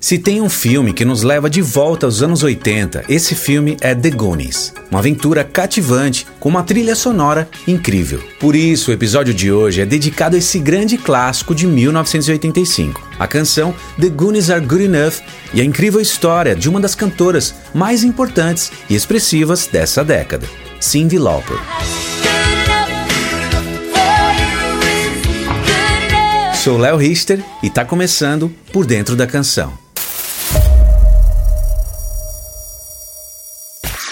Se tem um filme que nos leva de volta aos anos 80, esse filme é The Goonies. Uma aventura cativante com uma trilha sonora incrível. Por isso, o episódio de hoje é dedicado a esse grande clássico de 1985. A canção The Goonies Are Good Enough e a incrível história de uma das cantoras mais importantes e expressivas dessa década, Cyndi Lauper. Sou Léo Richter e está começando Por Dentro da Canção.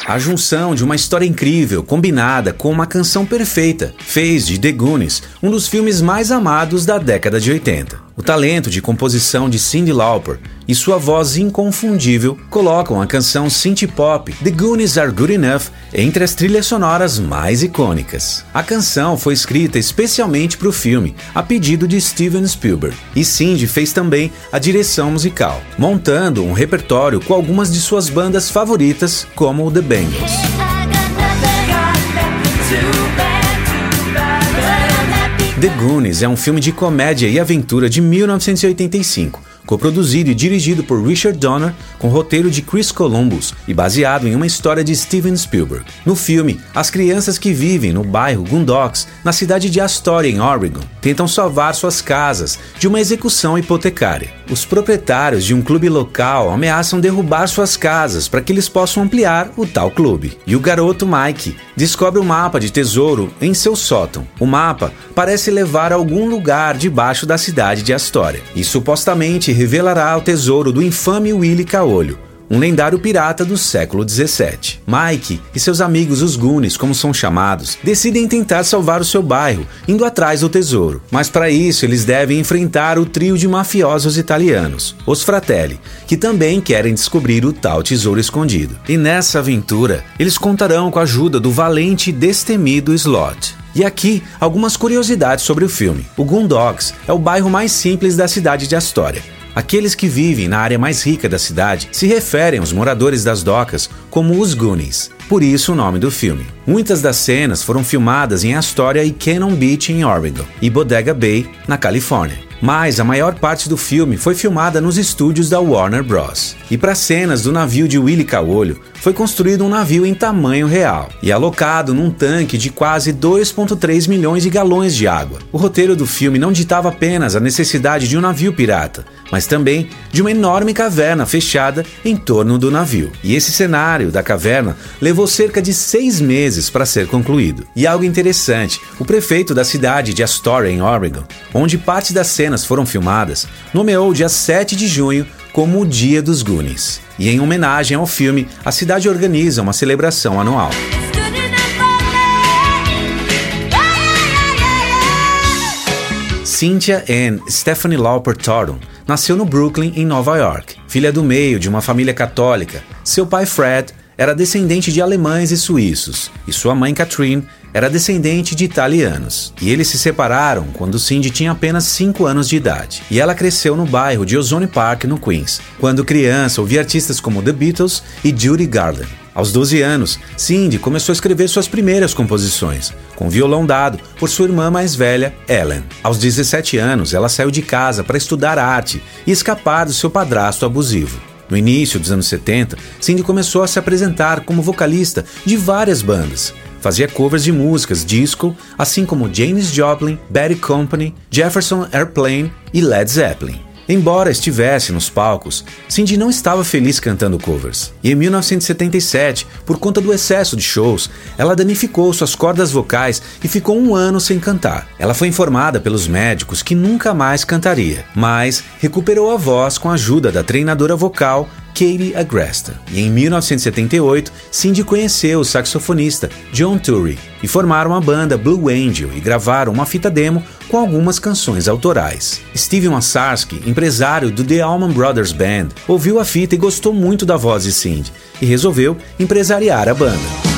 A junção de uma história incrível combinada com uma canção perfeita fez de The Goonies um dos filmes mais amados da década de 80. O talento de composição de Cyndi Lauper e sua voz inconfundível colocam a canção synth pop The Goonies Are Good Enough entre as trilhas sonoras mais icônicas. A canção foi escrita especialmente para o filme, a pedido de Steven Spielberg, e Cindy fez também a direção musical, montando um repertório com algumas de suas bandas favoritas, como The Bangles. The Goonies é um filme de comédia e aventura de 1985 coproduzido e dirigido por Richard Donner, com roteiro de Chris Columbus e baseado em uma história de Steven Spielberg. No filme, as crianças que vivem no bairro Goondocks, na cidade de Astoria, em Oregon, tentam salvar suas casas de uma execução hipotecária. Os proprietários de um clube local ameaçam derrubar suas casas para que eles possam ampliar o tal clube. E o garoto Mike descobre um mapa de tesouro em seu sótão. O mapa parece levar a algum lugar debaixo da cidade de Astoria e supostamente revelará o tesouro do infame Willy Caolho, um lendário pirata do século 17. Mike e seus amigos os Goonies, como são chamados, decidem tentar salvar o seu bairro, indo atrás do tesouro. Mas para isso eles devem enfrentar o trio de mafiosos italianos, os Fratelli, que também querem descobrir o tal tesouro escondido. E nessa aventura, eles contarão com a ajuda do valente e destemido Slot. E aqui, algumas curiosidades sobre o filme. O Goondocks é o bairro mais simples da cidade de Astoria Aqueles que vivem na área mais rica da cidade se referem aos moradores das docas como os Goonies, por isso o nome do filme. Muitas das cenas foram filmadas em Astoria e Cannon Beach, em Oregon, e Bodega Bay, na Califórnia mas a maior parte do filme foi filmada nos estúdios da Warner Bros. E para cenas do navio de Willy Caolho, foi construído um navio em tamanho real e alocado num tanque de quase 2,3 milhões de galões de água. O roteiro do filme não ditava apenas a necessidade de um navio pirata, mas também de uma enorme caverna fechada em torno do navio. E esse cenário da caverna levou cerca de seis meses para ser concluído. E algo interessante: o prefeito da cidade de Astoria, em Oregon, onde parte das cenas foram filmadas, nomeou o dia 7 de junho como o Dia dos Goonies. E em homenagem ao filme, a cidade organiza uma celebração anual. Cynthia Ann Stephanie Lauper Thornton nasceu no Brooklyn, em Nova York. Filha do meio de uma família católica, seu pai Fred era descendente de alemães e suíços, e sua mãe Catherine era descendente de italianos. E eles se separaram quando Cindy tinha apenas 5 anos de idade. E ela cresceu no bairro de Ozone Park, no Queens. Quando criança, ouvia artistas como The Beatles e Judy Garland. Aos 12 anos, Cindy começou a escrever suas primeiras composições, com violão dado por sua irmã mais velha, Ellen. Aos 17 anos, ela saiu de casa para estudar arte e escapar do seu padrasto abusivo. No início dos anos 70, Cindy começou a se apresentar como vocalista de várias bandas. Fazia covers de músicas disco, assim como Janis Joplin, Betty Company, Jefferson Airplane e Led Zeppelin. Embora estivesse nos palcos, Cindy não estava feliz cantando covers. E em 1977, por conta do excesso de shows, ela danificou suas cordas vocais e ficou um ano sem cantar. Ela foi informada pelos médicos que nunca mais cantaria, mas recuperou a voz com a ajuda da treinadora vocal Katie Agresta. E em 1978, Cindy conheceu o saxofonista John Turry e formaram a banda Blue Angel e gravaram uma fita demo com algumas canções autorais. Steve Massarsky, empresário do The Allman Brothers Band, ouviu a fita e gostou muito da voz de Cindy e resolveu empresariar a banda.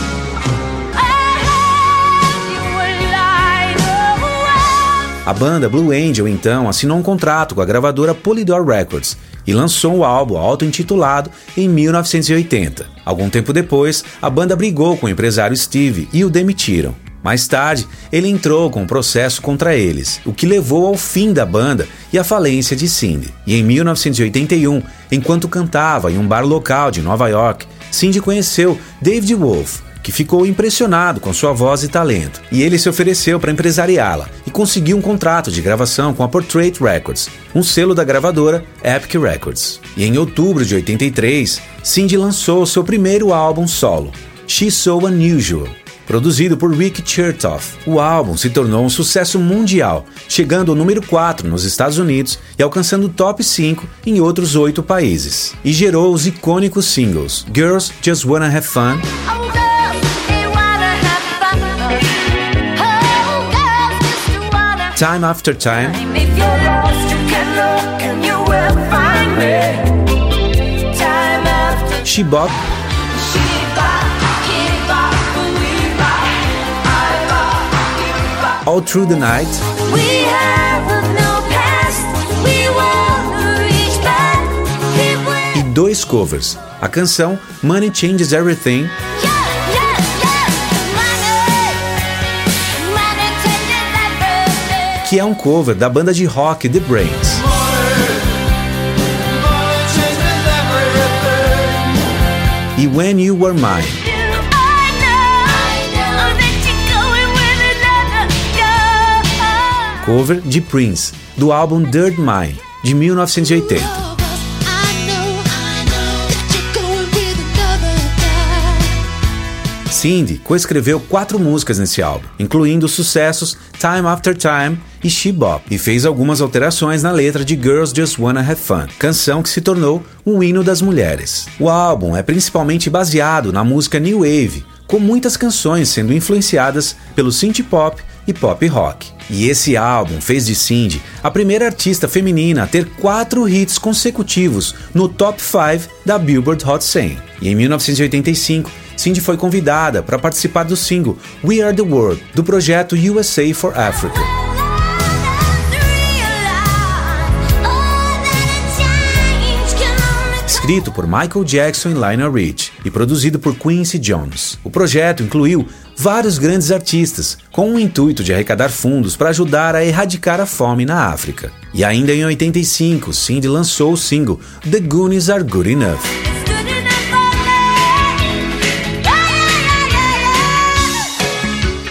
A banda Blue Angel então assinou um contrato com a gravadora Polydor Records e lançou o álbum auto-intitulado em 1980. Algum tempo depois, a banda brigou com o empresário Steve e o demitiram. Mais tarde, ele entrou com um processo contra eles, o que levou ao fim da banda e à falência de Cindy. E em 1981, enquanto cantava em um bar local de Nova York, Cindy conheceu David Wolf, que ficou impressionado com sua voz e talento, e ele se ofereceu para empresariá-la e conseguiu um contrato de gravação com a Portrait Records, um selo da gravadora Epic Records. E em outubro de 83, Cindy lançou seu primeiro álbum solo, She's So Unusual, Produzido por Rick Chertoff, o álbum se tornou um sucesso mundial, chegando ao número 4 nos Estados Unidos e alcançando o top 5 em outros oito países. E gerou os icônicos singles Girls Just Wanna Have Fun. Time After Time. She Bop All Through the Night. E dois covers. A canção Money Changes Everything. Que é um cover da banda de rock The Brains. E When You Were Mine. cover de Prince, do álbum Dirt Mine, de 1980. Cindy coescreveu quatro músicas nesse álbum, incluindo os sucessos Time After Time e She Bop, e fez algumas alterações na letra de Girls Just Wanna Have Fun, canção que se tornou um hino das mulheres. O álbum é principalmente baseado na música New Wave, com muitas canções sendo influenciadas pelo synth pop e pop rock. E esse álbum fez de Cindy a primeira artista feminina a ter quatro hits consecutivos no top 5 da Billboard Hot 100. E em 1985, Cindy foi convidada para participar do single We Are the World do projeto USA for Africa. Escrito por Michael Jackson e Lionel Rich e produzido por Quincy Jones. O projeto incluiu vários grandes artistas, com o intuito de arrecadar fundos para ajudar a erradicar a fome na África. E ainda em 85, Cindy lançou o single The Goonies Are Good Enough.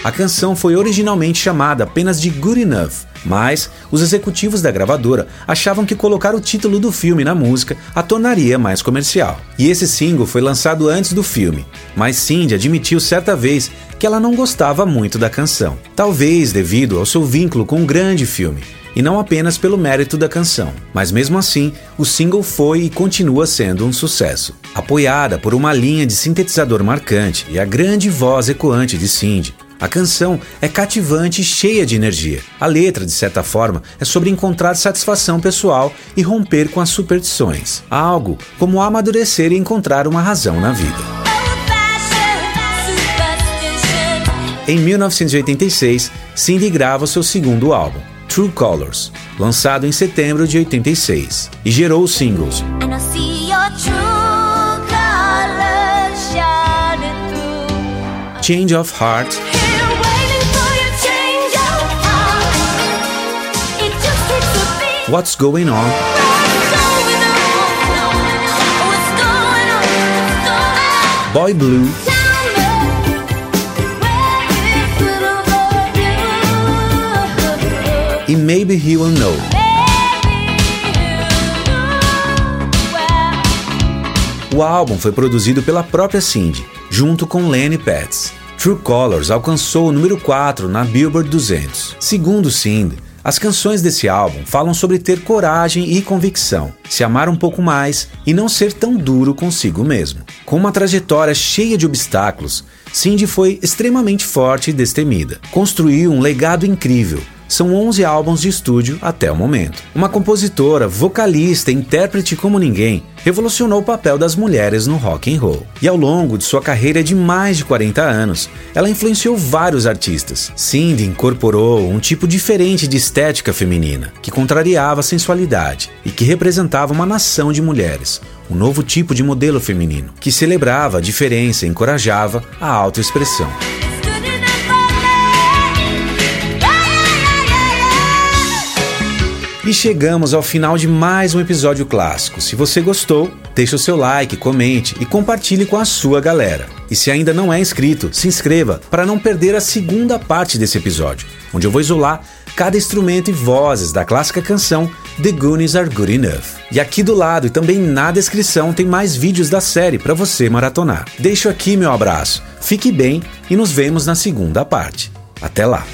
A canção foi originalmente chamada apenas de Good Enough, mas os executivos da gravadora achavam que colocar o título do filme na música a tornaria mais comercial. E esse single foi lançado antes do filme, mas Cindy admitiu certa vez que ela não gostava muito da canção, talvez devido ao seu vínculo com um grande filme e não apenas pelo mérito da canção. Mas mesmo assim, o single foi e continua sendo um sucesso. Apoiada por uma linha de sintetizador marcante e a grande voz ecoante de Cindy, a canção é cativante e cheia de energia. A letra, de certa forma, é sobre encontrar satisfação pessoal e romper com as superstições. Algo como amadurecer e encontrar uma razão na vida. Em 1986, Cindy grava seu segundo álbum, True Colors, lançado em setembro de 86, e gerou os singles. Change of Heart What's Going On. Boy Blue. E Maybe He Will Know. O álbum foi produzido pela própria Cindy, junto com Lenny Pets. True Colors alcançou o número 4 na Billboard 200. Segundo Cindy, as canções desse álbum falam sobre ter coragem e convicção, se amar um pouco mais e não ser tão duro consigo mesmo. Com uma trajetória cheia de obstáculos, Cindy foi extremamente forte e destemida. Construiu um legado incrível são 11 álbuns de estúdio até o momento. Uma compositora, vocalista intérprete como ninguém, revolucionou o papel das mulheres no rock and roll. E ao longo de sua carreira de mais de 40 anos, ela influenciou vários artistas. Cindy incorporou um tipo diferente de estética feminina, que contrariava a sensualidade e que representava uma nação de mulheres, um novo tipo de modelo feminino, que celebrava a diferença e encorajava a autoexpressão. E chegamos ao final de mais um episódio clássico. Se você gostou, deixe o seu like, comente e compartilhe com a sua galera. E se ainda não é inscrito, se inscreva para não perder a segunda parte desse episódio, onde eu vou isolar cada instrumento e vozes da clássica canção The Goonies Are Good Enough. E aqui do lado e também na descrição tem mais vídeos da série para você maratonar. Deixo aqui meu abraço, fique bem e nos vemos na segunda parte. Até lá!